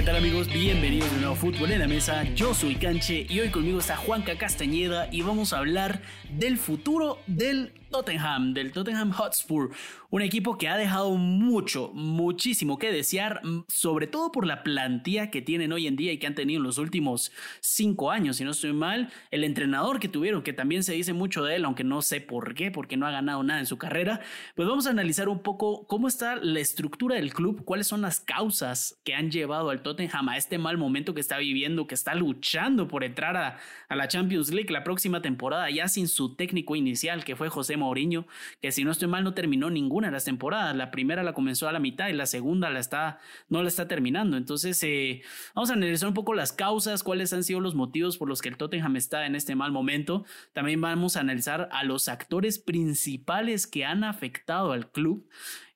¿Qué tal amigos? Bienvenidos de nuevo a Fútbol en la Mesa. Yo soy Canche y hoy conmigo está Juanca Castañeda y vamos a hablar del futuro del Tottenham, del Tottenham Hotspur, un equipo que ha dejado mucho, muchísimo que desear, sobre todo por la plantilla que tienen hoy en día y que han tenido en los últimos cinco años, si no estoy mal, el entrenador que tuvieron, que también se dice mucho de él, aunque no sé por qué, porque no ha ganado nada en su carrera, pues vamos a analizar un poco cómo está la estructura del club, cuáles son las causas que han llevado al Tottenham a este mal momento que está viviendo, que está luchando por entrar a, la Champions League la próxima temporada, ya sin su técnico inicial, que fue José Mourinho, que si no estoy mal no terminó ninguna de las temporadas. La primera la comenzó a la mitad y la segunda la está, no la está terminando. Entonces, eh, vamos a analizar un poco las causas, cuáles han sido los motivos por los que el Tottenham está en este mal momento. También vamos a analizar a los actores principales que han afectado al club.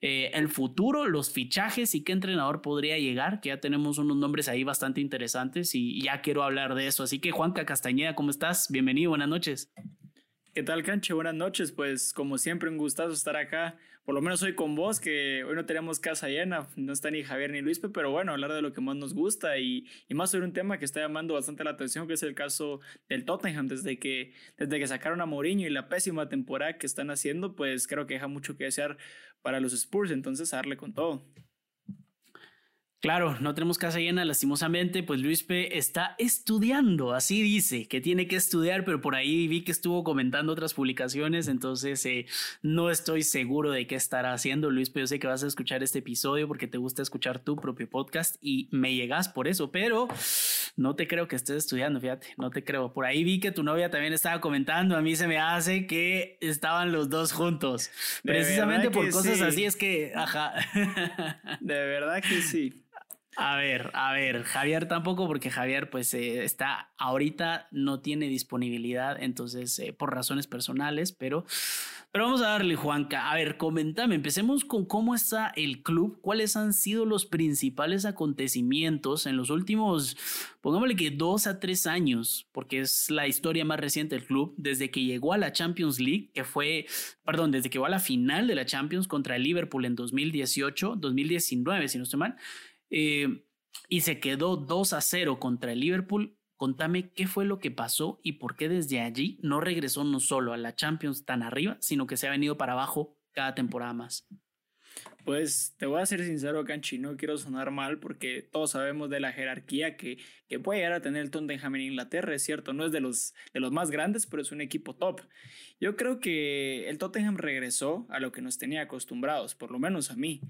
Eh, el futuro, los fichajes y qué entrenador podría llegar, que ya tenemos unos nombres ahí bastante interesantes y ya quiero hablar de eso. Así que Juanca Castañeda, ¿cómo estás? Bienvenido, buenas noches. ¿Qué tal, Canche? Buenas noches. Pues como siempre, un gustazo estar acá. Por lo menos hoy con vos, que hoy no tenemos casa llena. No está ni Javier ni Luispe, pero bueno, hablar de lo que más nos gusta y, más sobre un tema que está llamando bastante la atención, que es el caso del Tottenham. Desde que, desde que sacaron a Mourinho y la pésima temporada que están haciendo, pues creo que deja mucho que desear para los Spurs. Entonces, a darle con todo. Claro, no tenemos casa llena, lastimosamente, pues Luis P está estudiando, así dice, que tiene que estudiar, pero por ahí vi que estuvo comentando otras publicaciones, entonces eh, no estoy seguro de qué estará haciendo. Luis P, yo sé que vas a escuchar este episodio porque te gusta escuchar tu propio podcast y me llegas por eso, pero no te creo que estés estudiando, fíjate, no te creo. Por ahí vi que tu novia también estaba comentando, a mí se me hace que estaban los dos juntos. Precisamente por cosas así es que, ajá. De verdad que sí. A ver, a ver, Javier tampoco, porque Javier pues eh, está ahorita no tiene disponibilidad, entonces eh, por razones personales, pero, pero vamos a darle, Juanca. A ver, comentame, empecemos con cómo está el club, cuáles han sido los principales acontecimientos en los últimos, pongámosle que dos a tres años, porque es la historia más reciente del club, desde que llegó a la Champions League, que fue, perdón, desde que llegó a la final de la Champions contra el Liverpool en 2018, 2019, si no estoy mal. Eh, y se quedó 2 a 0 contra el Liverpool. Contame qué fue lo que pasó y por qué desde allí no regresó no solo a la Champions tan arriba, sino que se ha venido para abajo cada temporada más. Pues te voy a ser sincero, Canchi, no quiero sonar mal porque todos sabemos de la jerarquía que, que puede llegar a tener el Tottenham en Inglaterra, es cierto, no es de los, de los más grandes, pero es un equipo top. Yo creo que el Tottenham regresó a lo que nos tenía acostumbrados, por lo menos a mí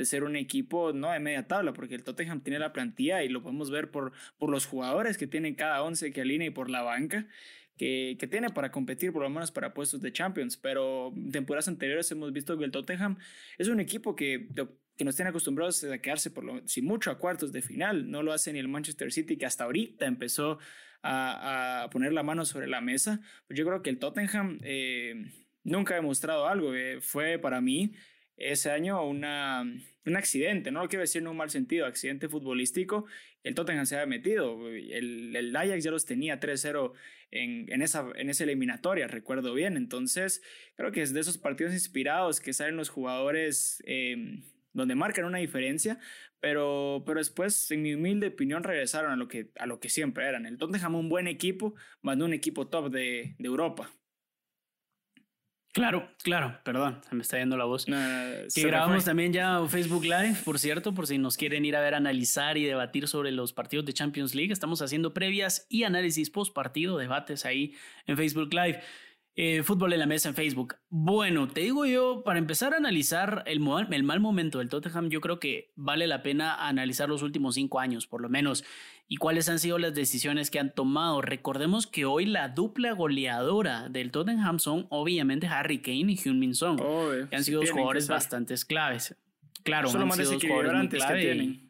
de ser un equipo no de media tabla, porque el Tottenham tiene la plantilla y lo podemos ver por, por los jugadores que tienen cada once que alinea y por la banca. Que, que, tiene para competir, por lo menos para puestos de Champions. Pero en temporadas anteriores hemos visto que el Tottenham es un equipo que, que nos tiene acostumbrados a quedarse, por lo, si mucho, a cuartos de final. No lo hace ni el Manchester City, que hasta ahorita empezó a, a poner la mano sobre la mesa. Pues yo creo que el Tottenham eh, nunca ha demostrado algo. Eh, fue para mí ese año una, un accidente, no lo quiero decir en un mal sentido, accidente futbolístico. El Tottenham se había metido, el, el Ajax ya los tenía 3-0 en, en, esa, en esa eliminatoria, recuerdo bien. Entonces, creo que es de esos partidos inspirados que salen los jugadores eh, donde marcan una diferencia, pero, pero después, en mi humilde opinión, regresaron a lo que, a lo que siempre eran. El Tottenham un buen equipo, más un equipo top de, de Europa. Claro, claro, perdón, se me está yendo la voz. que grabamos también ya Facebook Live, por cierto, por si nos quieren ir a ver, analizar y debatir sobre los partidos de Champions League. Estamos haciendo previas y análisis post partido, debates ahí en Facebook Live. Eh, fútbol en la mesa en Facebook. Bueno, te digo yo, para empezar a analizar el, el, mal momento del Tottenham, yo creo que vale la pena analizar los últimos cinco años, por lo menos, y cuáles han sido las decisiones que han tomado. Recordemos que hoy la dupla goleadora del Tottenham son obviamente Harry Kane y Hyun-Min Song, que han sido dos jugadores bastante claves. Claro, son los más desequilibrantes que tienen.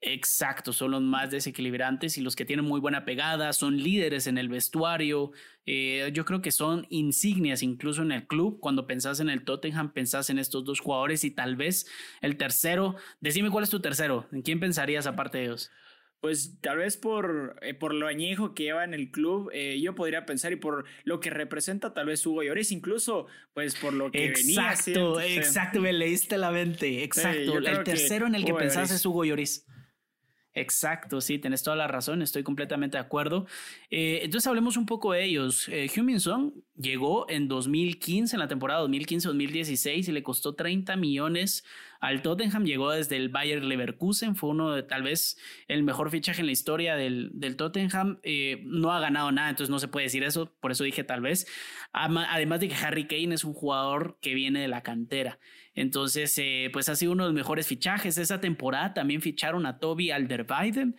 Exacto, son los más desequilibrantes y los que tienen muy buena pegada, son líderes en el vestuario. Eh, yo creo que son insignias incluso en el club. Cuando pensás en el Tottenham, pensás en estos dos jugadores y tal vez el tercero. Decime cuál es tu tercero. ¿En quién pensarías aparte de ellos? Pues tal vez por, eh, por lo añejo que lleva en el club, eh, yo podría pensar y por lo que representa tal vez Hugo Lloris, incluso pues por lo que venía Exacto, exacto, me leíste la mente, exacto. el tercero en el que pensás es Hugo Lloris. Exacto, sí, tenés toda la razón, estoy completamente de acuerdo. Eh, entonces hablemos un poco de ellos. Eh, Song llegó en 2015, en la temporada 2015-2016 y le costó 30 millones al Tottenham. Llegó desde el Bayer Leverkusen, fue uno de tal vez el mejor fichaje en la historia del, del Tottenham. Eh, no ha ganado nada, entonces no se puede decir eso, por eso dije tal vez. Además de que Harry Kane es un jugador que viene de la cantera. Entonces, eh, pues ha sido uno de los mejores fichajes. Esa temporada también ficharon a Toby Alderweireld,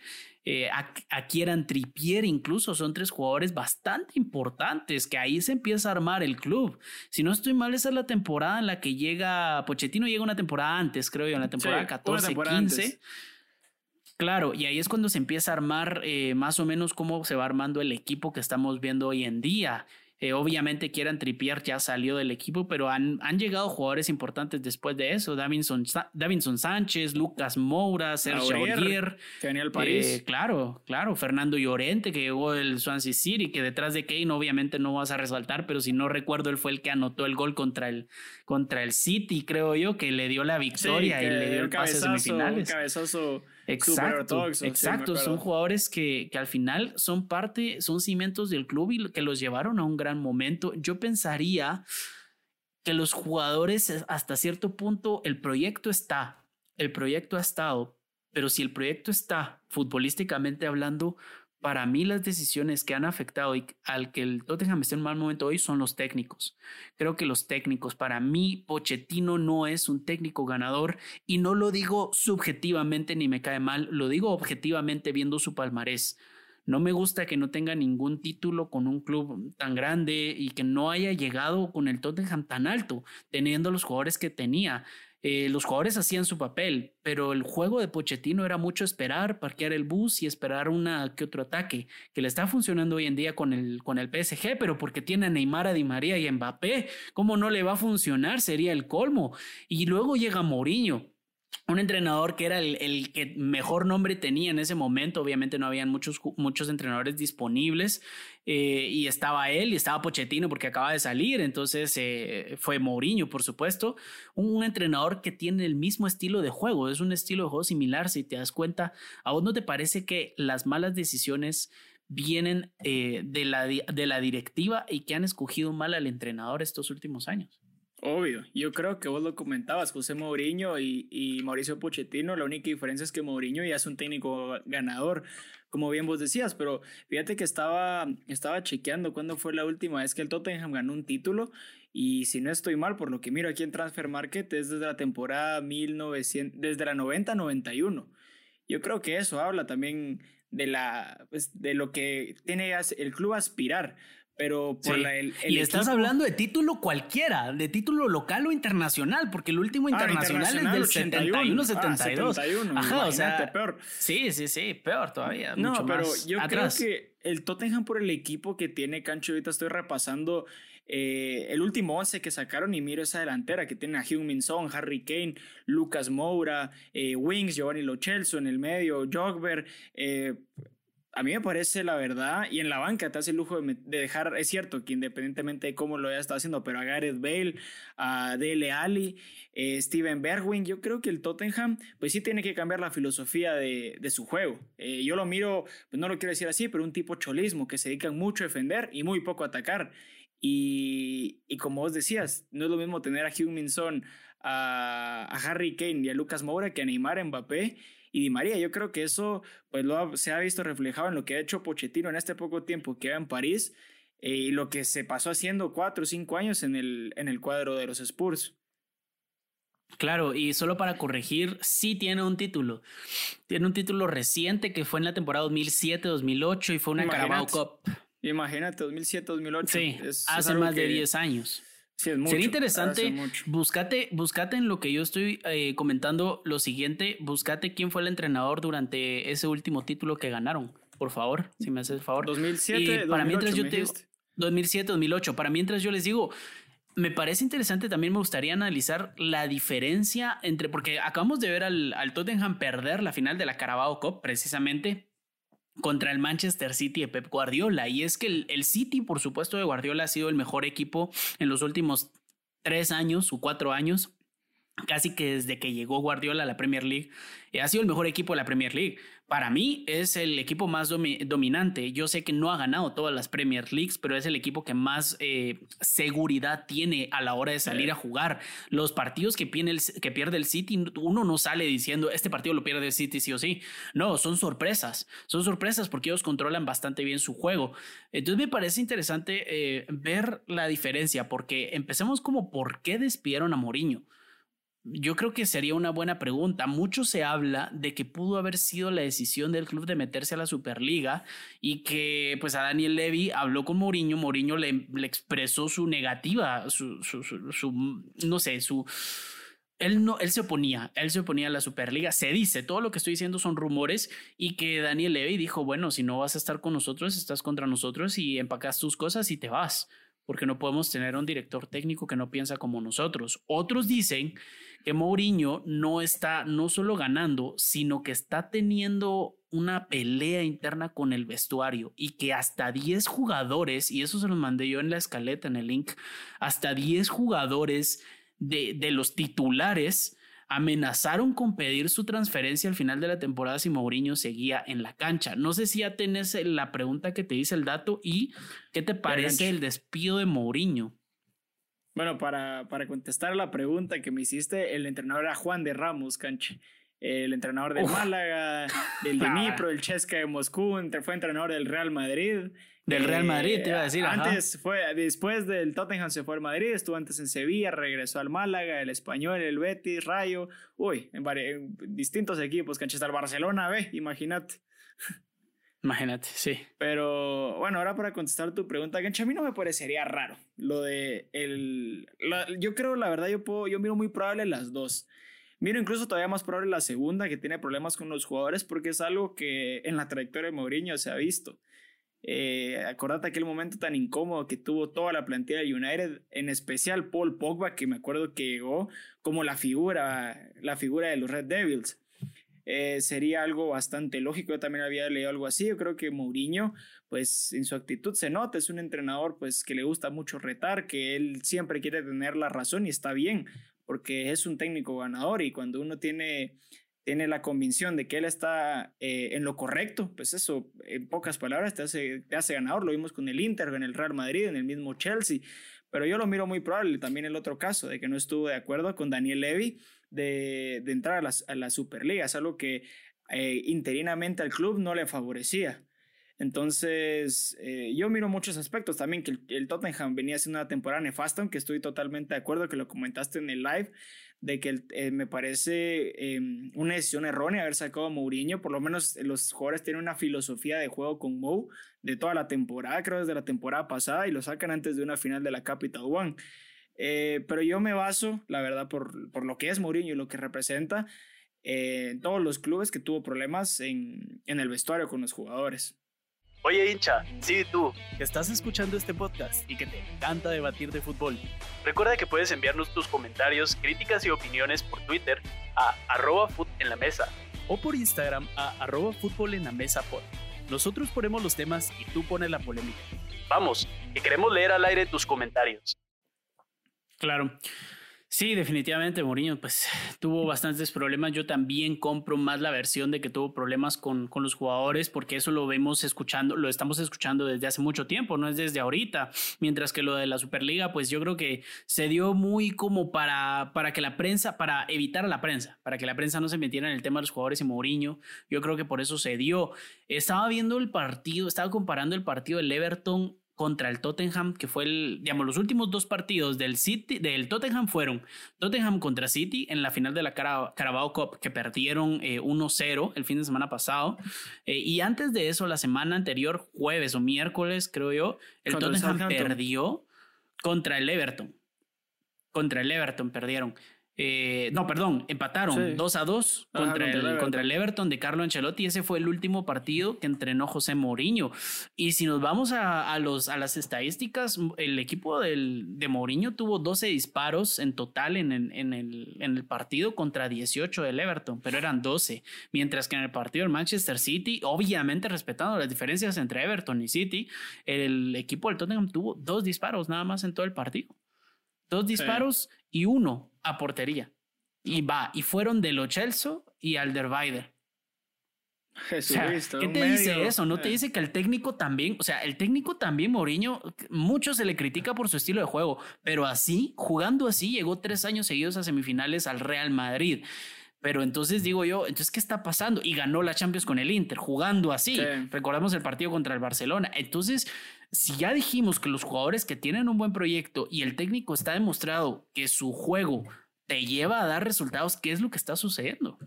eh, a, Kieran Trippier incluso. Son tres jugadores bastante importantes que ahí se empieza a armar el club. Si no estoy mal, esa es la temporada en la que llega, Pochettino llega una temporada antes, creo yo, en la temporada 14-15. Claro, y ahí es cuando se empieza a armar eh, más o menos cómo se va armando el equipo que estamos viendo hoy en día. Eh, obviamente quieran tripiar, ya salió del equipo, pero han, han llegado jugadores importantes después de eso. Davinson, Davinson Sánchez, Lucas Moura, Sergio Aurier. París. Eh, claro, claro. Fernando Llorente, que llegó del Swansea City, que detrás de Kane obviamente no vas a resaltar, pero si no recuerdo, él fue el que anotó el gol contra el, contra el City, creo yo, que le dio la victoria y le dio el, pase semifinales. cabezazo Exacto, exacto. son jugadores que, que, al final son parte, son cimientos del club y que los llevaron a un gran momento. Yo pensaría que los jugadores, hasta cierto punto, el proyecto está, el proyecto ha estado, pero si el proyecto está, futbolísticamente hablando, para mí las decisiones que han afectado y al que el Tottenham esté en un mal momento hoy son los técnicos. Creo que los técnicos, para mí, Pochettino no es un técnico ganador y no lo digo subjetivamente ni me cae mal, lo digo objetivamente viendo su palmarés. No me gusta que no tenga ningún título con un club tan grande y que no haya llegado con el Tottenham tan alto, teniendo los jugadores que tenía. Eh, los jugadores hacían su papel, pero el juego de Pochettino era mucho esperar, parquear el bus y esperar una que otro ataque, que le está funcionando hoy en día con el, con el PSG, pero porque tiene a Neymar, a Di María y Mbappé, ¿cómo no le va a funcionar? Sería el colmo. Y luego llega Mourinho un entrenador que era el, que mejor nombre tenía en ese momento. Obviamente no habían muchos, muchos entrenadores disponibles eh, y estaba él y estaba Pochettino porque acaba de salir. Entonces eh, fue Mourinho, por supuesto. Un, entrenador que tiene el mismo estilo de juego. Es un estilo de juego similar. Si te das cuenta, ¿a vos no te parece que las malas decisiones vienen eh, de, la, de la directiva y que han escogido mal al entrenador estos últimos años? Obvio, yo creo que vos lo comentabas, José Mourinho y, y, Mauricio Pochettino, la única diferencia es que Mourinho ya es un técnico ganador, como bien vos decías, pero fíjate que estaba, estaba chequeando cuándo fue la última vez que el Tottenham ganó un título y si no estoy mal, por lo que miro aquí en Transfer Market, es desde la temporada 1900, desde la 90-91. Yo creo que eso habla también de, la, pues, de lo que tiene el club aspirar pero por la, el, Y estás hablando de título cualquiera, de título local o internacional, porque el último ah, internacional, es del 71, 72. Ah, Ajá, o sea, peor. Sí, sí, sí, peor todavía. No, pero yo creo que el Tottenham por el equipo que tiene Cancho, ahorita estoy repasando eh, el último 11 que sacaron y miro esa delantera que tiene a Hugh Minson, Harry Kane, Lucas Moura, eh, Wings, Giovanni Lo en el medio, Jogber, eh, a mí me parece la verdad, y en la banca te hace el lujo de, dejar, es cierto que independientemente de cómo lo haya estado haciendo, pero a Gareth Bale, a Dele Alli, eh, Steven Bergwijn, yo creo que el Tottenham, pues sí tiene que cambiar la filosofía de, su juego. Eh, yo lo miro, pues no lo quiero decir así, pero un tipo cholismo que se dedican mucho a defender y muy poco a atacar. Y, como vos decías, no es lo mismo tener a Hugh Minson, a, a Harry Kane y a Lucas Moura que a Neymar Mbappé y Di María. Yo creo que eso pues lo se ha visto reflejado en lo que ha hecho Pochettino en este poco tiempo que va en París eh, y lo que se pasó haciendo cuatro o cinco años en el, en el cuadro de los Spurs. Claro, y solo para corregir, sí tiene un título. Tiene un título reciente que fue en la temporada 2007-2008 y fue una Carabao Cup. Imagínate, 2007-2008. Sí, hace más de 10 años. Sería interesante, buscate, buscate en lo que yo estoy eh, comentando lo siguiente, buscate quién fue el entrenador durante ese último título que ganaron, por favor, si me haces el favor. 2007, para mientras yo te 2007, 2008, para mientras yo les digo, me parece interesante, también me gustaría analizar la diferencia entre, porque acabamos de ver al, al Tottenham perder la final de la Carabao Cup, precisamente, contra el Manchester City de Pep Guardiola. Y es que el, City, por supuesto, de Guardiola ha sido el mejor equipo en los últimos tres años o cuatro años. casi que desde que llegó Guardiola a la Premier League, eh, ha sido el mejor equipo de la Premier League. Para mí es el equipo más dominante. Yo sé que no ha ganado todas las Premier Leagues, pero es el equipo que más eh, seguridad tiene a la hora de salir a jugar. Los partidos que pierde, el, que pierde el City, uno no sale diciendo, este partido lo pierde el City sí o sí. No, son sorpresas. Son sorpresas porque ellos controlan bastante bien su juego. Entonces me parece interesante eh, ver la diferencia, porque empecemos como por qué despidieron a Mourinho yo creo que sería una buena pregunta. Mucho se habla de que pudo haber sido la decisión del club de meterse a la Superliga y que pues a Daniel Levy habló con Mourinho, Mourinho le, expresó su negativa, su, su, su, no sé, su... Él, no, él se oponía, él se oponía a la Superliga. Se dice, todo lo que estoy diciendo son rumores y que Daniel Levy dijo, bueno, si no vas a estar con nosotros, estás contra nosotros y empacas tus cosas y te vas, porque no podemos tener un director técnico que no piensa como nosotros. Otros dicen que Mourinho no está no solo ganando, sino que está teniendo una pelea interna con el vestuario y que hasta 10 jugadores, y eso se lo mandé yo en la escaleta, en el link, hasta 10 jugadores de, de los titulares amenazaron con pedir su transferencia al final de la temporada si Mourinho seguía en la cancha. No sé si ya tenés la pregunta que te dice el dato y qué te parece el despido de Mourinho. Bueno, para, para contestar la pregunta que me hiciste, el entrenador era Juan de Ramos, canche. El entrenador del Málaga, del Dnipro, del Chesca de Moscú, fue entrenador del Real Madrid. Del Real Madrid, te iba a decir. Antes fue, después del Tottenham se fue al Madrid, estuvo antes en Sevilla, regresó al Málaga, el Español, el Betis, Rayo, uy, en, en distintos equipos, canches al Barcelona, ve, imagínate. Imagínate, sí. Pero bueno, ahora para contestar tu pregunta, Gancha, a mí no me parecería raro lo de el. yo creo, la verdad, yo puedo, yo miro muy probable las dos. Miro incluso todavía más probable la segunda, que tiene problemas con los jugadores, porque es algo que en la trayectoria de Mourinho se ha visto. Eh, acordate aquel momento tan incómodo que tuvo toda la plantilla de United, en especial Paul Pogba, que me acuerdo que llegó como la figura, la figura de los Red Devils. Eh, sería algo bastante lógico. Yo también había leído algo así. Yo creo que Mourinho, pues en su actitud se nota, es un entrenador pues que le gusta mucho retar, que él siempre quiere tener la razón y está bien, porque es un técnico ganador y cuando uno tiene tiene la convicción de que él está eh, en lo correcto, pues eso, en pocas palabras, te hace, te hace ganador. Lo vimos con el Inter, en el Real Madrid, en el mismo Chelsea. Pero yo lo miro muy probable también el otro caso, de que no estuvo de acuerdo con Daniel Levy de, entrar a la, Superliga. Es algo que eh, interinamente al club no le favorecía. Entonces, eh, yo miro muchos aspectos también, que el, Tottenham venía haciendo una temporada nefasta, aunque estoy totalmente de acuerdo que lo comentaste en el live, de que eh, me parece em, una decisión errónea haber sacado a Mourinho, por lo menos los jugadores tienen una filosofía de juego con Mou de toda la temporada, creo desde la temporada pasada, y lo sacan antes de una final de la Capital One. Eh, pero yo me baso, la verdad, por, por, lo que es Mourinho y lo que representa eh, en todos los clubes que tuvo problemas en, en el vestuario con los jugadores. Oye hincha, sí tú, que estás escuchando este podcast y que te encanta debatir de fútbol. Recuerda que puedes enviarnos tus comentarios, críticas y opiniones por Twitter a arroba en la mesa o por Instagram a arroba fútbol en la mesa pod. Nosotros ponemos los temas y tú pones la polémica. Vamos, que queremos leer al aire tus comentarios. Claro. Sí, definitivamente Mourinho pues tuvo bastantes problemas. Yo también compro más la versión de que tuvo problemas con, con, los jugadores porque eso lo vemos escuchando, lo estamos escuchando desde hace mucho tiempo, no es desde ahorita. Mientras que lo de la Superliga pues yo creo que se dio muy como para, para que la prensa, para evitar a la prensa, para que la prensa no se metiera en el tema de los jugadores y Mourinho. Yo creo que por eso se dio. Estaba viendo el partido, estaba comparando el partido del Everton contra el Tottenham, que fue el, digamos, los últimos dos partidos del City, del Tottenham fueron Tottenham contra City en la final de la Carabao Cup, que perdieron 1-0 eh, el fin de semana pasado. Eh, y antes de eso, la semana anterior, jueves o miércoles, creo yo, el Tottenham perdió contra el Everton. Contra el Everton perdieron. Eh, no, perdón, empataron 2 a 2 contra, el, contra, el, Everton de Carlo Ancelotti. Ese fue el último partido que entrenó José Mourinho. Y si nos vamos a, los, a las estadísticas, el equipo del, de Mourinho tuvo 12 disparos en total en, en, el, en el partido contra 18 del Everton, pero eran 12. Mientras que en el partido del Manchester City, obviamente respetando las diferencias entre Everton y City, el equipo del Tottenham tuvo dos disparos nada más en todo el partido. Dos disparos y uno a portería. Y va, y fueron de Lo Chelsea y Alderweireld. ¿Qué te dice eso? ¿No te eh. dice que el técnico también, o sea, el técnico también, Mourinho, mucho se le critica por su estilo de juego, pero así, jugando así, llegó tres años seguidos a semifinales al Real Madrid. Pero entonces digo yo, entonces, ¿qué está pasando? Y ganó la Champions con el Inter, jugando así. Recordamos el partido contra el Barcelona. Entonces, si ya dijimos que los jugadores que tienen un buen proyecto y el técnico está demostrado que su juego te lleva a dar resultados, ¿qué es lo que está sucediendo?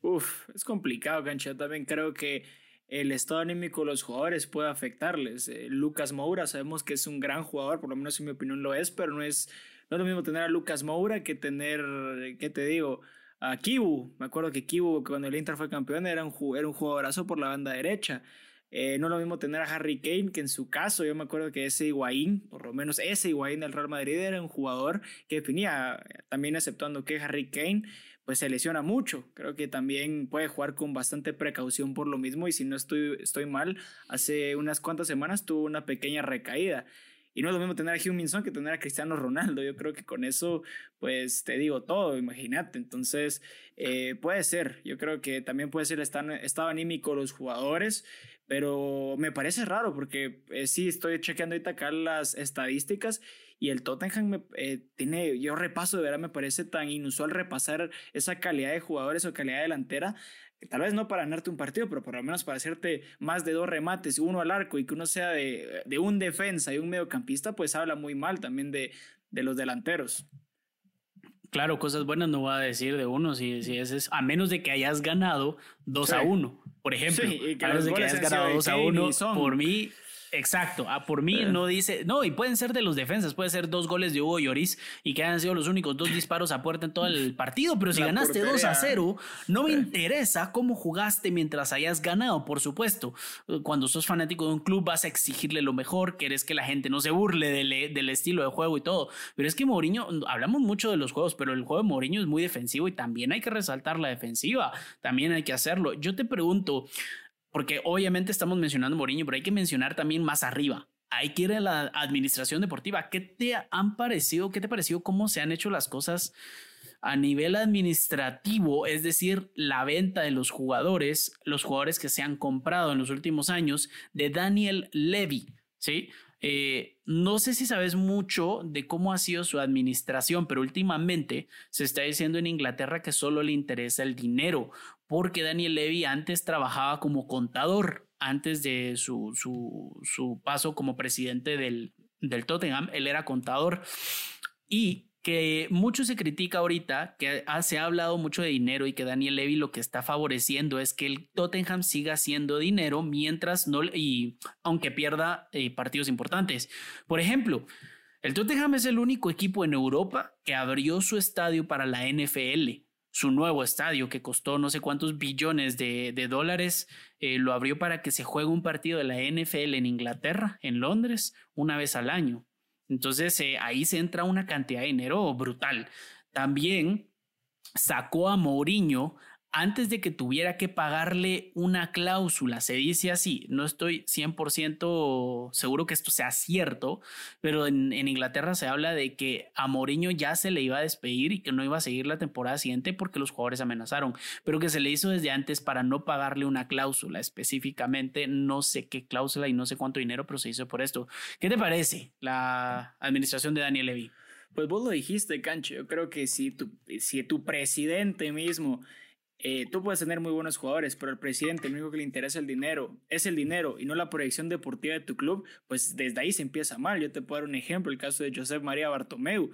Uf, es complicado, cancha. También creo que el estado anímico de los jugadores puede afectarles. Eh, Lucas Moura, sabemos que es un gran jugador, por lo menos en mi opinión lo es, pero no es, no lo mismo tener a Lucas Moura que tener, ¿qué te digo? A Kibu. Me acuerdo que Kibu, cuando el Inter fue campeón, era un, era un jugadorazo por la banda derecha. Eh, no lo mismo tener a Harry Kane, que en su caso yo me acuerdo que ese Higuaín, por lo menos ese Higuaín del Real Madrid era un jugador que definía, también aceptando que Harry Kane pues se lesiona mucho. Creo que también puede jugar con bastante precaución por lo mismo y si no estoy, estoy mal, hace unas cuantas semanas tuvo una pequeña recaída. Y no es lo mismo tener a Hugh que tener a Cristiano Ronaldo. Yo creo que con eso, pues te digo todo, imagínate. Entonces, eh, puede ser. Yo creo que también puede ser el estado, anímico de los jugadores. Pero me parece raro porque eh, sí, estoy chequeando ahorita acá las estadísticas y el Tottenham me, eh, tiene, yo repaso de verdad, me parece tan inusual repasar esa calidad de jugadores o calidad delantera. Tal vez no para ganarte un partido, pero por lo menos para hacerte más de dos remates, uno al arco y que uno sea de, de un defensa y un mediocampista, pues habla muy mal también de, de los delanteros. Claro, cosas buenas no voy a decir de uno, si, si es, a menos de que hayas ganado 2 a 1, por ejemplo. a menos de que hayas ganado 2 a 1, por mí Exacto, a por mí no dice, no, y pueden ser de los defensas, puede ser dos goles de Hugo Lloris y que hayan sido los únicos dos disparos a puerta en todo el partido, pero si ganaste 2 a 0, no me interesa cómo jugaste mientras hayas ganado, por supuesto. Cuando sos fanático de un club vas a exigirle lo mejor, querés que la gente no se burle del, del estilo de juego y todo, pero es que Mourinho, hablamos mucho de los juegos, pero el juego de Mourinho es muy defensivo y también hay que resaltar la defensiva, también hay que hacerlo. Yo te pregunto, porque obviamente estamos mencionando Mourinho, pero hay que mencionar también más arriba. Hay que ir a la administración deportiva. ¿Qué te han parecido? ¿Qué te pareció cómo se han hecho las cosas a nivel administrativo? Es decir, la venta de los jugadores, los jugadores que se han comprado en los últimos años, de Daniel Levy, ¿sí? Eh, no sé si sabes mucho de cómo ha sido su administración, pero últimamente se está diciendo en Inglaterra que solo le interesa el dinero, porque Daniel Levy antes trabajaba como contador, antes de su, su, paso como presidente del, del Tottenham, él era contador. Y que mucho se critica ahorita, que se ha hablado mucho de dinero y que Daniel Levy lo que está favoreciendo es que el Tottenham siga haciendo dinero mientras no, y aunque pierda eh, partidos importantes. Por ejemplo, el Tottenham es el único equipo en Europa que abrió su estadio para la NFL. Su nuevo estadio que costó no sé cuántos billones de, dólares, eh, lo abrió para que se juegue un partido de la NFL en Inglaterra, en Londres, una vez al año. Entonces eh, ahí se entra una cantidad de dinero brutal. También sacó a Mourinho antes de que tuviera que pagarle una cláusula, se dice así, no estoy 100% seguro que esto sea cierto, pero en, Inglaterra se habla de que a Mourinho ya se le iba a despedir y que no iba a seguir la temporada siguiente porque los jugadores amenazaron, pero que se le hizo desde antes para no pagarle una cláusula específicamente, no sé qué cláusula y no sé cuánto dinero, pero se hizo por esto. ¿Qué te parece la administración de Daniel Levy? Pues vos lo dijiste, Cancho. Yo creo que si tu, si tu presidente mismo eh, tú puedes tener muy buenos jugadores, pero el presidente, lo único que le interesa el dinero, es el dinero y no la proyección deportiva de tu club, pues desde ahí se empieza mal. Yo te puedo dar un ejemplo, el caso de Josep María Bartomeu.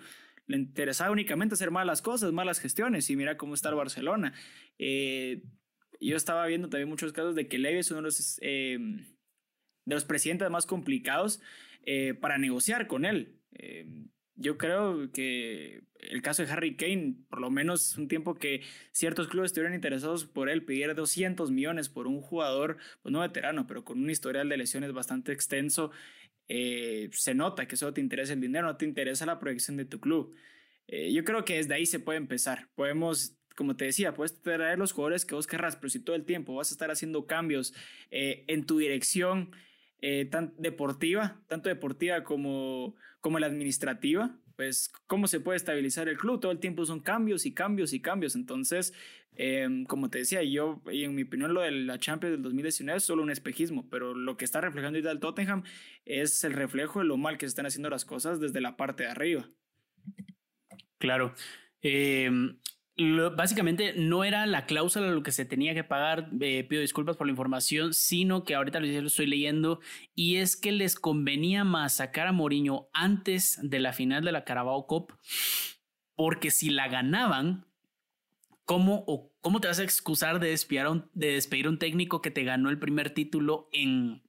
Le interesaba únicamente hacer malas cosas, malas gestiones, y mira cómo está el Barcelona. Eh, yo estaba viendo también muchos casos de que Levy es uno de los, eh, de los presidentes más complicados para negociar con él yo creo que el caso de Harry Kane, por lo menos un tiempo que ciertos clubes estuvieran interesados por él, pedir 200 millones por un jugador, pues no veterano, pero con un historial de lesiones bastante extenso, eh, se nota que solo te interesa el dinero, no te interesa la proyección de tu club. Eh, yo creo que desde ahí se puede empezar. Podemos como te decía, puedes traer los jugadores que vos querrás, pero si todo el tiempo vas a estar haciendo cambios eh, en tu dirección, tan deportiva, tanto deportiva como, como la administrativa, pues, ¿cómo se puede estabilizar el club? Todo el tiempo son cambios y cambios y cambios. Entonces, em, como te decía, yo, y en mi opinión, lo de la Champions del 2019 es solo un espejismo, pero lo que está reflejando ahorita el Tottenham es el reflejo de lo mal que se están haciendo las cosas desde la parte de arriba. Claro. Eh, básicamente no era la cláusula lo que se tenía que pagar, eh, pido disculpas por la información, sino que ahorita lo estoy leyendo y es que les convenía más sacar a Mourinho antes de la final de la Carabao Cup, porque si la ganaban, ¿cómo, o, cómo te vas a excusar de un, de despedir a un técnico que te ganó el primer título en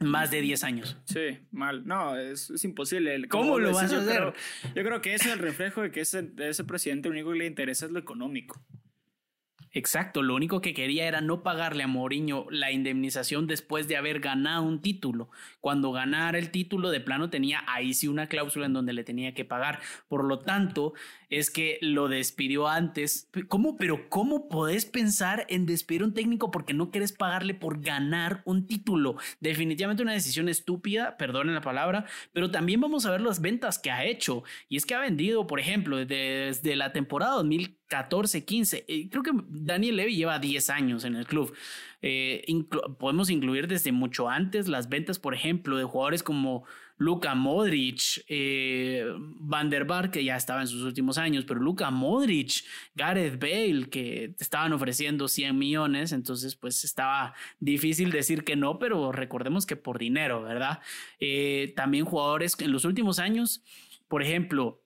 más de 10 años. Sí, mal. No, es, es imposible. ¿Cómo lo vas a hacer? yo creo que es el reflejo de que ese, ese presidente lo único que le interesa es lo económico. Exacto, lo único que quería era no pagarle a Mourinho la indemnización después de haber ganado un título. Cuando ganara el título de plano tenía ahí sí una cláusula en donde le tenía que pagar. Por lo tanto, es que lo despidió antes. ¿Cómo? Pero ¿cómo podés pensar en despedir a un técnico porque no quieres pagarle por ganar un título? Definitivamente una decisión estúpida, perdonen la palabra, pero también vamos a ver las ventas que ha hecho. Y es que ha vendido, por ejemplo, desde la temporada 2000 14, 15. Eh, creo que Daniel Levy lleva 10 años en el club. Eh, podemos incluir desde mucho antes las ventas, por ejemplo, de jugadores como Luka Modric, eh, que ya estaba en sus últimos años, pero Luka Modric, Gareth Bale, que estaban ofreciendo 100 millones, entonces pues estaba difícil decir que no, pero recordemos que por dinero, ¿verdad? también jugadores en los últimos años, por ejemplo,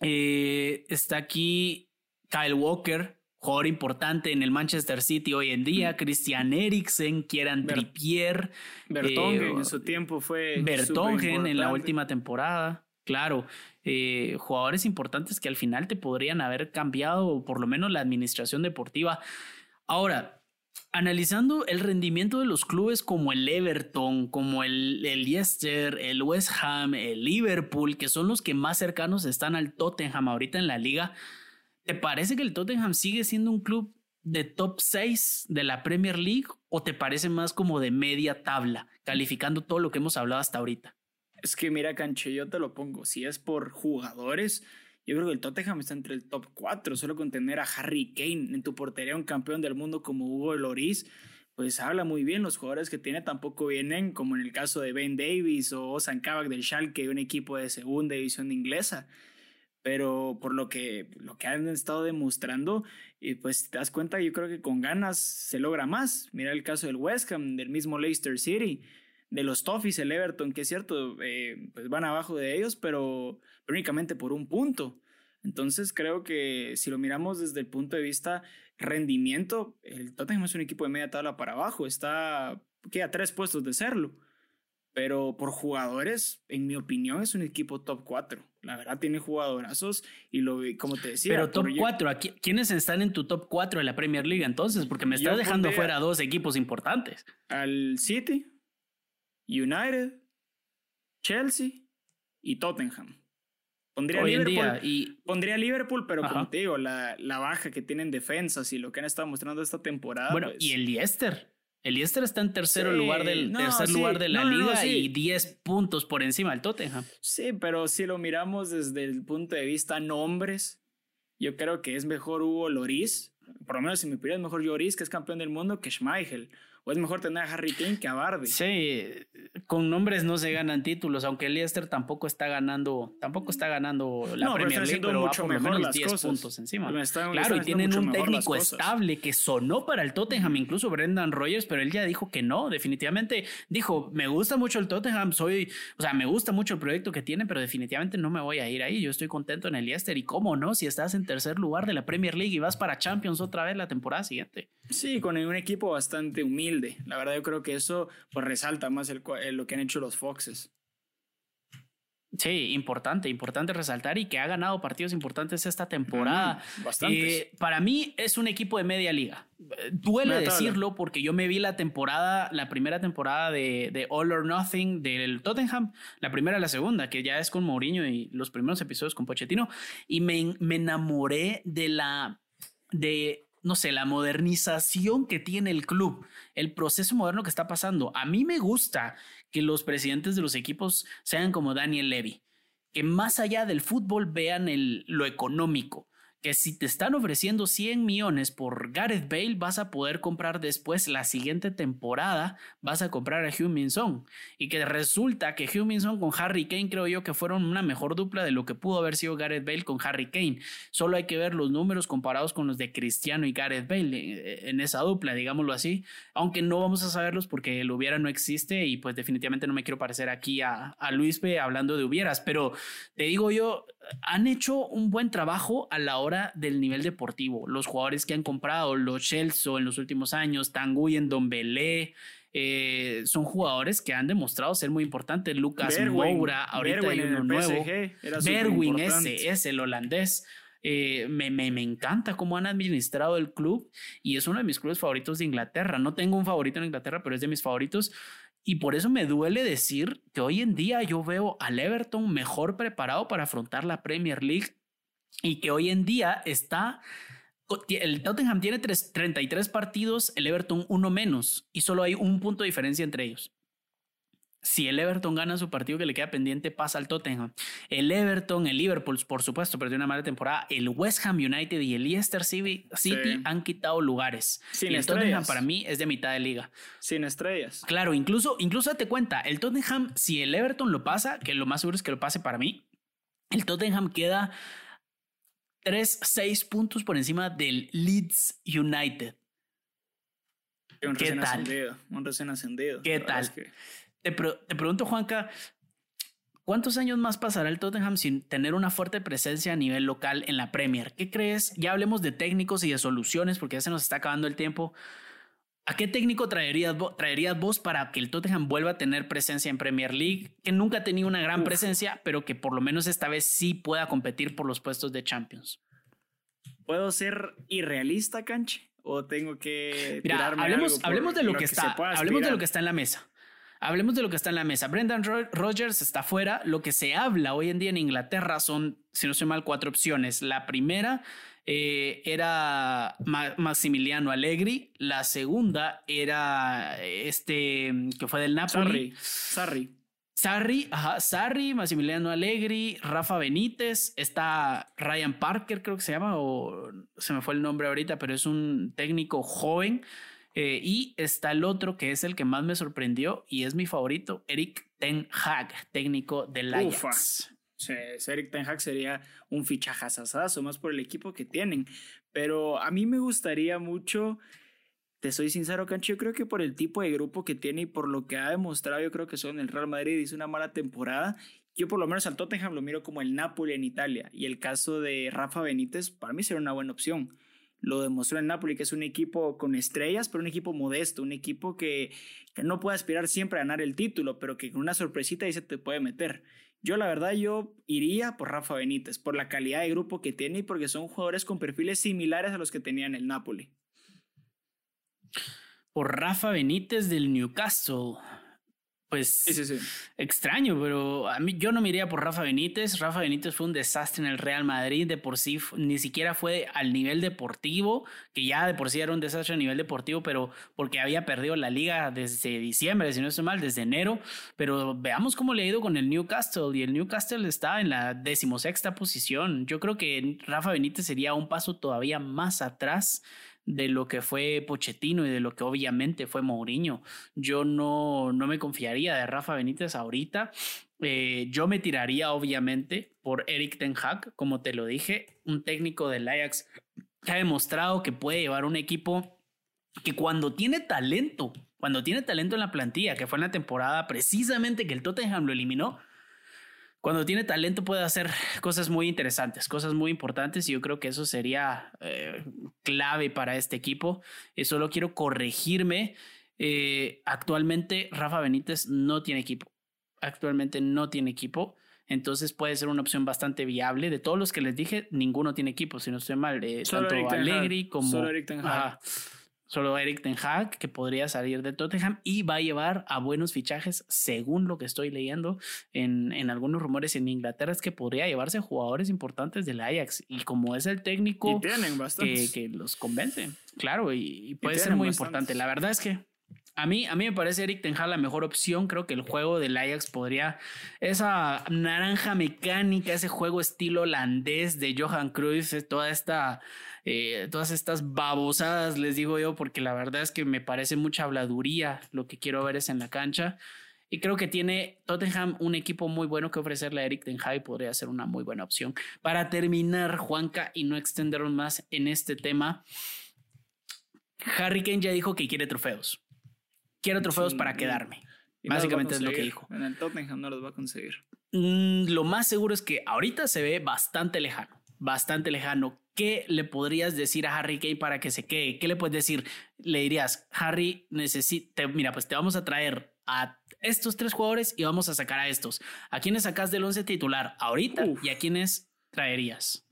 está aquí Kyle Walker, jugador importante en el Manchester City hoy en día, Christian Eriksen, Kieran Trippier. Bertongen en su tiempo fue. Bertongen en la última temporada. Claro, eh, jugadores importantes que al final te podrían haber cambiado, por lo menos la administración deportiva. Ahora, analizando el rendimiento de los clubes como el Everton, como el, el Leicester, el West Ham, el Liverpool, que son los que más cercanos están al Tottenham ahorita en la liga, ¿Te parece que el Tottenham sigue siendo un club de top 6 de la Premier League o te parece más como de media tabla, calificando todo lo que hemos hablado hasta ahorita? Es que mira, Canche, yo te lo pongo. Si es por jugadores, yo creo que el Tottenham está entre el top 4. Solo con tener a Harry Kane en tu portería, un campeón del mundo como Hugo Loris, pues habla muy bien. Los jugadores que tiene tampoco vienen, como en el caso de Ben Davis o Ozan Kabak del Schalke, un equipo de segunda división inglesa pero por lo que, lo que han estado demostrando, y pues te das cuenta, yo creo que con ganas se logra más. Mira el caso del West Ham, del mismo Leicester City, de los Toffees, el Everton, que es cierto, eh, pues van abajo de ellos, pero, únicamente por un punto. Entonces creo que si lo miramos desde el punto de vista rendimiento, el Tottenham es un equipo de media tabla para abajo, está a tres puestos de serlo. Pero por jugadores, en mi opinión, es un equipo top 4. La verdad, tiene jugadorazos y lo como te decía. Pero top 4, ¿quiénes están en tu top 4 de la Premier League entonces? Porque me estás dejando fuera dos equipos importantes. Al City, United, Chelsea y Tottenham. Pondría Liverpool, y... pondría Liverpool, pero te digo, la, la, baja que tienen defensas y lo que han estado mostrando esta temporada. Bueno, pues y el Leicester. El Leicester está en tercero lugar del tercer lugar de la liga y 10 puntos por encima del Tottenham. Sí, pero si lo miramos desde el punto de vista nombres, yo creo que es mejor Hugo Loris, por lo menos si me pides mejor Lloris, que es campeón del mundo, que Schmeichel es mejor tener a Harry Kane que a Bardi. Sí, con nombres no se ganan títulos, aunque el Leicester tampoco está ganando, tampoco está ganando la Premier League, pero mucho va por mejor menos 10 puntos encima. claro, y tienen un técnico estable que sonó para el Tottenham, incluso Brendan Rogers, pero él ya dijo que no, definitivamente dijo, me gusta mucho el Tottenham, soy, o sea, me gusta mucho el proyecto que tiene, pero definitivamente no me voy a ir ahí, yo estoy contento en el Leicester y cómo no, si estás en tercer lugar de la Premier League y vas para Champions otra vez la temporada siguiente. Sí, con un equipo bastante humilde. La verdad yo creo que eso pues resalta más el, lo que han hecho los Foxes. Sí, importante, importante resaltar y que ha ganado partidos importantes esta temporada. bastante. Eh, para mí es un equipo de media liga. Duele decirlo porque yo me vi la temporada, la primera temporada de, de, All or Nothing del Tottenham, la primera y la segunda, que ya es con Mourinho y los primeros episodios con Pochettino, y me, me enamoré de la de no sé, la modernización que tiene el club, el proceso moderno que está pasando. A mí me gusta que los presidentes de los equipos sean como Daniel Levy, que más allá del fútbol vean el, lo económico que si te están ofreciendo 100 millones por Gareth Bale, vas a poder comprar después la siguiente temporada, vas a comprar a Hugh Minson. Y que resulta que Hugh Minson con Harry Kane creo yo que fueron una mejor dupla de lo que pudo haber sido Gareth Bale con Harry Kane. Solo hay que ver los números comparados con los de Cristiano y Gareth Bale eh, en esa dupla, digámoslo así. Aunque no vamos a saberlos porque el hubiera no existe y pues definitivamente no me quiero parecer aquí a, a Luispe hablando de hubieras. Pero te digo yo, han hecho un buen trabajo a la hora del nivel deportivo. Los jugadores que han comprado, los Chelsea en los últimos años, Tanguy Don Belé, eh, son jugadores que han demostrado ser muy importantes. Lucas Moura, ahorita hay uno nuevo. Berwin, ese es el holandés. Eh, me, me, me, encanta cómo han administrado el club y es uno de mis clubes favoritos de Inglaterra. No tengo un favorito en Inglaterra, pero es de mis favoritos. Y por eso me duele decir que hoy en día yo veo al Everton mejor preparado para afrontar la Premier League y que hoy en día está... El Tottenham tiene 33 partidos, el Everton uno menos y solo hay un punto de diferencia entre ellos. Si el Everton gana su partido que le queda pendiente, pasa al Tottenham. El Everton, el Liverpool, por supuesto, perdió una mala temporada. El West Ham United y el Leicester City, han quitado lugares. Sin el Tottenham para mí es de mitad de liga. Sin estrellas. Claro, incluso, incluso date cuenta, el Tottenham, si el Everton lo pasa, que lo más seguro es que lo pase para mí, el Tottenham queda 3, 6 puntos por encima del Leeds United. Un ¿Qué tal? Ascendido, un recién ascendido. ¿Qué tal? Te, pregunto, Juanca, ¿cuántos años más pasará el Tottenham sin tener una fuerte presencia a nivel local en la Premier? ¿Qué crees? Ya hablemos de técnicos y de soluciones porque ya se nos está acabando el tiempo. ¿A qué técnico traerías, traerías vos para que el Tottenham vuelva a tener presencia en Premier League? Que nunca ha tenido una gran presencia, pero que por lo menos esta vez sí pueda competir por los puestos de Champions. ¿Puedo ser irrealista, Canche? ¿O tengo que Mira, hablemos, hablemos de lo, que, está, hablemos de lo que está en la mesa. Hablemos de lo que está en la mesa. Brendan Rogers está fuera. Lo que se habla hoy en día en Inglaterra son, si no soy mal, cuatro opciones. La primera eh, era Maximiliano Allegri. La segunda era este que fue del Napoli. Sarri. Sarri, ajá, Sarri, Maximiliano Allegri, Rafa Benítez, está Ryan Parker, creo que se llama, o se me fue el nombre ahorita, pero es un técnico joven eh, y está el otro que es el que más me sorprendió y es mi favorito, Eric Ten Hag, técnico del Ajax. Sí, Eric Ten Hag sería un fichajazazazo más por el equipo que tienen. Pero a mí me gustaría mucho, te soy sincero, Cancho, yo creo que por el tipo de grupo que tiene y por lo que ha demostrado, yo creo que son el Real Madrid hizo una mala temporada. Yo por lo menos al Tottenham lo miro como el Napoli en Italia. Y el caso de Rafa Benítez, para mí sería una buena opción lo demostró en Napoli, que es un equipo con estrellas, pero un equipo modesto, un equipo que, que no puede aspirar siempre a ganar el título, pero que con una sorpresita ahí se te puede meter. Yo la verdad yo iría por Rafa Benítez, por la calidad de grupo que tiene y porque son jugadores con perfiles similares a los que tenía en el Napoli. Por Rafa Benítez del Newcastle pues extraño, pero a mí yo no me iría por Rafa Benítez. Rafa Benítez fue un desastre en el Real Madrid, de por sí ni siquiera fue al nivel deportivo, que ya de por sí era un desastre a nivel deportivo, pero porque había perdido la liga desde diciembre, si no estoy mal, desde enero. Pero veamos cómo le ha ido con el Newcastle y el Newcastle está en la decimosexta posición. Yo creo que Rafa Benítez sería un paso todavía más atrás de lo que fue Pochettino y de lo que obviamente fue Mourinho. Yo no, no me confiaría de Rafa Benítez ahorita. Eh, yo me tiraría obviamente por Eric Ten Hag, como te lo dije, un técnico del Ajax que ha demostrado que puede llevar un equipo que cuando tiene talento, cuando tiene talento en la plantilla, que fue en la temporada precisamente que el Tottenham lo eliminó, cuando tiene talento puede hacer cosas muy interesantes, cosas muy importantes y yo creo que eso sería eh, clave para este equipo. Y solo quiero corregirme. Eh, actualmente Rafa Benítez no tiene equipo. Actualmente no tiene equipo. Entonces puede ser una opción bastante viable. De todos los que les dije, ninguno tiene equipo, si no estoy mal. Eh, tanto Allegri como... Solo Eric Ten Solo Eric Ten Hag, que podría salir de Tottenham y va a llevar a buenos fichajes, según lo que estoy leyendo en, en algunos rumores en Inglaterra, es que podría llevarse jugadores importantes del Ajax. Y como es el técnico que, que, los convence, claro, y, puede ser muy importante. La verdad es que A mí, a mí me parece Eric Ten Hag la mejor opción. Creo que el juego del Ajax podría. Esa naranja mecánica, ese juego estilo holandés de Johan Cruyff, toda esta. Eh, todas estas babosadas, les digo yo, porque la verdad es que me parece mucha habladuría. Lo que quiero ver es en la cancha. Y creo que tiene Tottenham un equipo muy bueno que ofrecerle a Eric Ten Hag podría ser una muy buena opción. Para terminar, Juanca, y no extendernos más en este tema, Harry Kane ya dijo que quiere trofeos quiero trofeos para quedarme. Básicamente es lo que dijo. En el Tottenham no los va a conseguir. Mm, lo más seguro es que ahorita se ve bastante lejano, bastante lejano. ¿Qué le podrías decir a Harry Kane para que se quede? ¿Qué le puedes decir? Le dirías, Harry, necesita, mira, pues te vamos a traer a estos tres jugadores y vamos a sacar a estos. ¿A quiénes sacas del once titular ahorita y a quiénes traerías?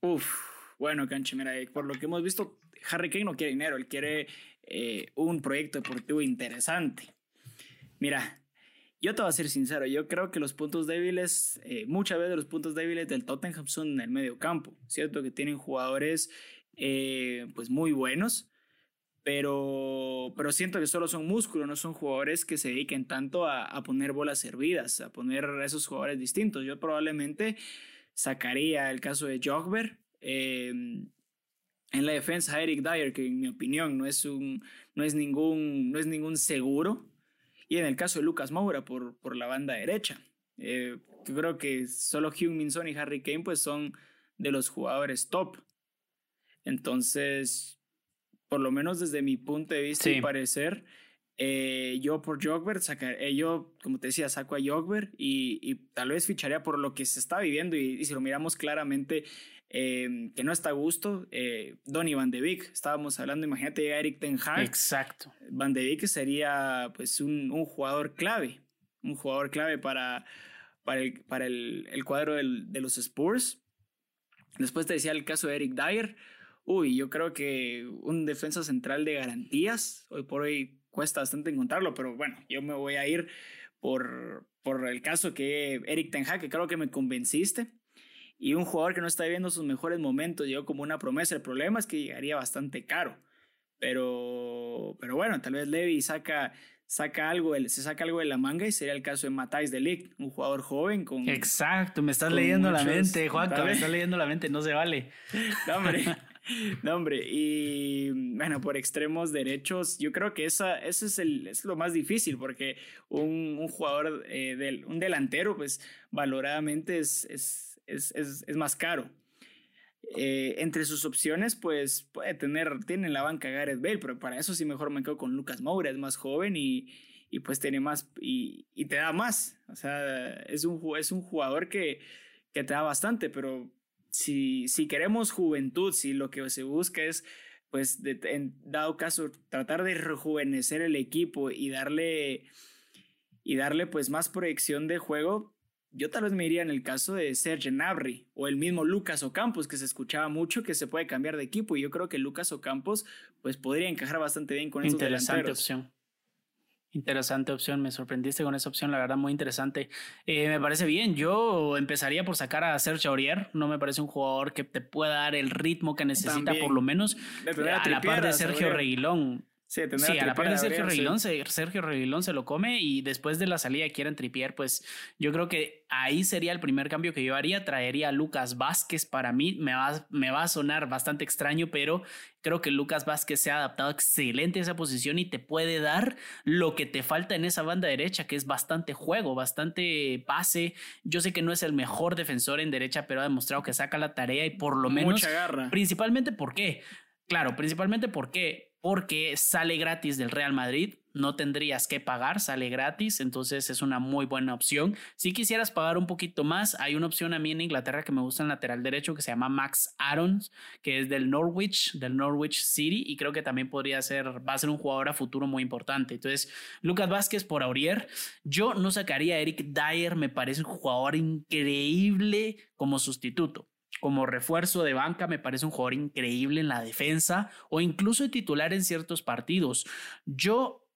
Uf, bueno, Canche, mira, por lo que hemos visto, Harry Kane no quiere dinero, él quiere eh, un proyecto deportivo interesante. Mira, yo te voy a ser sincero, yo creo que los puntos débiles, eh, muchas veces los puntos débiles del Tottenham son en el medio campo, ¿cierto? Que tienen jugadores eh, pues muy buenos, pero, pero siento que solo son músculos, no son jugadores que se dediquen tanto a, a poner bolas servidas, a poner esos jugadores distintos. Yo probablemente sacaría el caso de Jogber, en la defensa Eric Dyer, que en mi opinión no es, un, no es, ningún, no es ningún seguro. Y en el caso de Lucas Moura por, por la banda derecha. Eh, yo creo que solo Hugh Minson y Harry Kane pues son de los jugadores top. Entonces, por lo menos desde mi punto de vista y parecer, eh, yo por Jogbert, eh, yo como te decía, saco a Jogbert y, y, tal vez ficharía por lo que se está viviendo y, y si lo miramos claramente Em, que no está a gusto. Eh, Donny Van de Beek, estábamos hablando, imagínate Eric Ten Hag. Exacto. Van de Beek sería pues un, un, jugador clave, un jugador clave para, para, el, para el, el cuadro del, de los Spurs. Después te decía el caso de Eric Dyer. Uy, yo creo que un defensa central de garantías, hoy por hoy cuesta bastante encontrarlo, pero bueno, yo me voy a ir por, por el caso que Eric Ten Hag, que creo que me convenciste y un jugador que no está viviendo sus mejores momentos llegó como una promesa. El problema es que llegaría bastante caro. Pero, pero bueno, tal vez Levy saca, saca algo, se saca algo de la manga y sería el caso de Matthijs de Ligt, un jugador joven con... Exacto, me estás leyendo la mente, Juanca, me estás leyendo la mente, no se vale. No, hombre. No, hombre, y bueno, por extremos derechos, yo creo que esa, eso es, el, es lo más difícil, porque un, un jugador, eh, del, un delantero, pues valoradamente es, es es, es, es más caro. Eh, entre sus opciones, pues puede tener, tiene en la banca Gareth Bale, pero para eso sí mejor me quedo con Lucas Moura, es más joven y, y pues tiene más y, y, te da más. O sea, es un, es un jugador que, que te da bastante, pero si, si queremos juventud, si lo que se busca es, pues, en dado caso, tratar de rejuvenecer el equipo y darle, y darle pues más proyección de juego, yo tal vez me iría en el caso de Serge Gnabry o el mismo Lucas Ocampos, que se escuchaba mucho que se puede cambiar de equipo. Y yo creo que Lucas Ocampos pues, podría encajar bastante bien con esos Interesante opción. Interesante opción, me sorprendiste con esa opción, la verdad, muy interesante. Eh, me parece bien, yo empezaría por sacar a Serge Aurier, no me parece un jugador que te pueda dar el ritmo que necesita, por lo menos a la par de Sergio Reguilón. Sí, a, la par de Sergio Reguilón, se, Sergio Reguilón se lo come y después de la salida de Kieran Trippier, pues yo creo que ahí sería el primer cambio que yo haría. Traería a Lucas Vázquez para mí. Me va, me va a sonar bastante extraño, pero creo que Lucas Vázquez se ha adaptado excelente a esa posición y te puede dar lo que te falta en esa banda derecha, que es bastante juego, bastante pase. Yo sé que no es el mejor defensor en derecha, pero ha demostrado que saca la tarea y por lo menos... Mucha garra. Principalmente, ¿por qué? Claro, principalmente porque porque sale gratis del Real Madrid, no tendrías que pagar, sale gratis, entonces es una muy buena opción. Si quisieras pagar un poquito más, hay una opción a mí en Inglaterra que me gusta en lateral derecho que se llama Max Arons, que es del Norwich, del Norwich City, y creo que también podría ser, va a ser un jugador a futuro muy importante. Entonces, Lucas Vázquez por Aurier, yo no sacaría a Eric Dyer, me parece un jugador increíble como sustituto como refuerzo de banca, me parece un jugador increíble en la defensa o incluso titular en ciertos partidos. Yo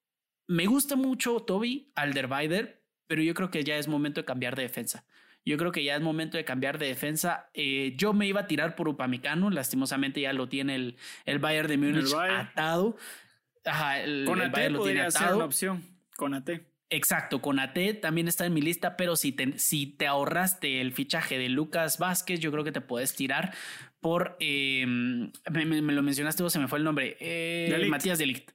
me gusta mucho Toby Alderweider, pero yo creo que ya es momento de cambiar de defensa. Yo creo que ya es momento de cambiar de defensa. Eh, yo me iba a tirar por Upamecano, lastimosamente ya lo tiene el, el Bayern de Múnich atado. Ajá, el, Con el Bayern lo tiene ser atado. una opción. Con AT. Exacto, con AT también está en mi lista, pero si te, si te ahorraste el fichaje de Lucas Vázquez, yo creo que te puedes tirar por. eh, me, me- me lo mencionaste vos, se me fue el nombre. eh. Matías Delict.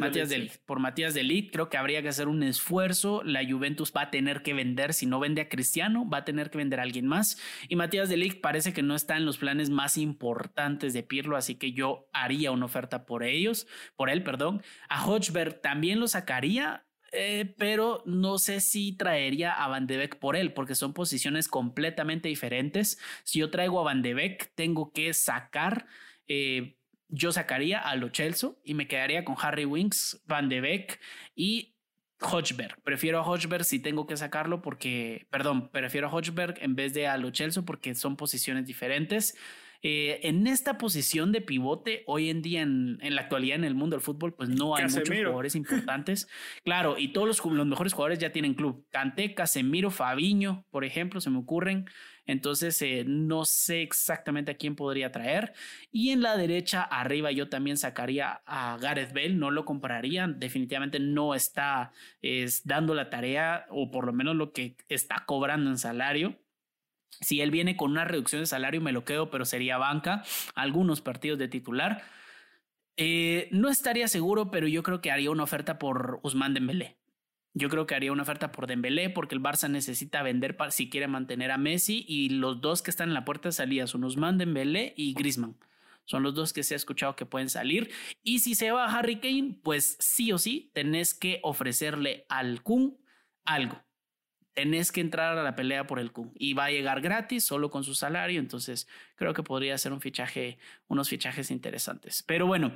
Matías Delict. Por Matías Delict, creo que habría que hacer un esfuerzo. La Juventus va a tener que vender, si no vende a Cristiano, va a tener que vender a alguien más. Y Matías Delict parece que no está en los planes más importantes de Pirlo, así que yo haría una oferta por ellos, por él, perdón. A Hodgberg también lo sacaría. Eh, pero no sé si traería a Van de Beek por él, porque son posiciones completamente diferentes. Si yo traigo a Van de Beek, tengo que sacar eh, yo sacaría a Lo Celso y me quedaría con Harry Winks, Van de Beek y Hodgberg. Prefiero a Hodgberg si tengo que sacarlo porque, perdón, prefiero a Hodgberg en vez de a Lo Celso porque son posiciones diferentes. Eh, en esta posición de pivote, hoy en día, en, en la actualidad en el mundo del fútbol, pues no hay muchos jugadores importantes. claro, y todos los, los mejores jugadores ya tienen club. Kanté, Casemiro, Fabiño, por ejemplo, se me ocurren. Entonces, eh, no sé exactamente a quién podría traer. Y en la derecha, arriba, yo también sacaría a Gareth Bale, no lo compraría. Definitivamente no está es, dando la tarea, o por lo menos lo que está cobrando en salario. Si él viene con una reducción de salario, me lo quedo, pero sería banca. Algunos partidos de titular. Eh, no estaría seguro, pero yo creo que haría una oferta por Usman Dembélé. Yo creo que haría una oferta por Dembélé porque el Barça necesita vender para, si quiere mantener a Messi y los dos que están en la puerta de salida son Usman Dembélé y Griezmann. Son los dos que se ha escuchado que pueden salir. Y si se va Harry Kane, pues sí o sí tenés que ofrecerle al Kun algo. Tenés que entrar a la pelea por el Kun. Y va a llegar gratis, solo con su salario. Entonces creo que podría ser un fichaje, unos fichajes interesantes. Pero bueno,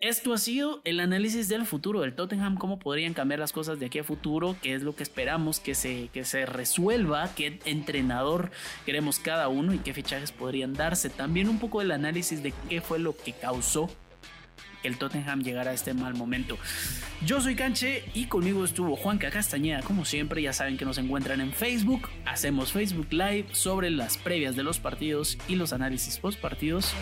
esto ha sido el análisis del futuro del Tottenham, cómo podrían cambiar las cosas de aquí a futuro, qué es lo que esperamos que se, que se resuelva, qué entrenador queremos cada uno y qué fichajes podrían darse. También un poco del análisis de qué fue lo que causó el Tottenham llegara a este mal momento. Yo soy Canche y conmigo estuvo Juanca Castañeda, como siempre, ya saben que nos encuentran en Facebook, hacemos Facebook Live sobre las previas de los partidos y los análisis post partidos.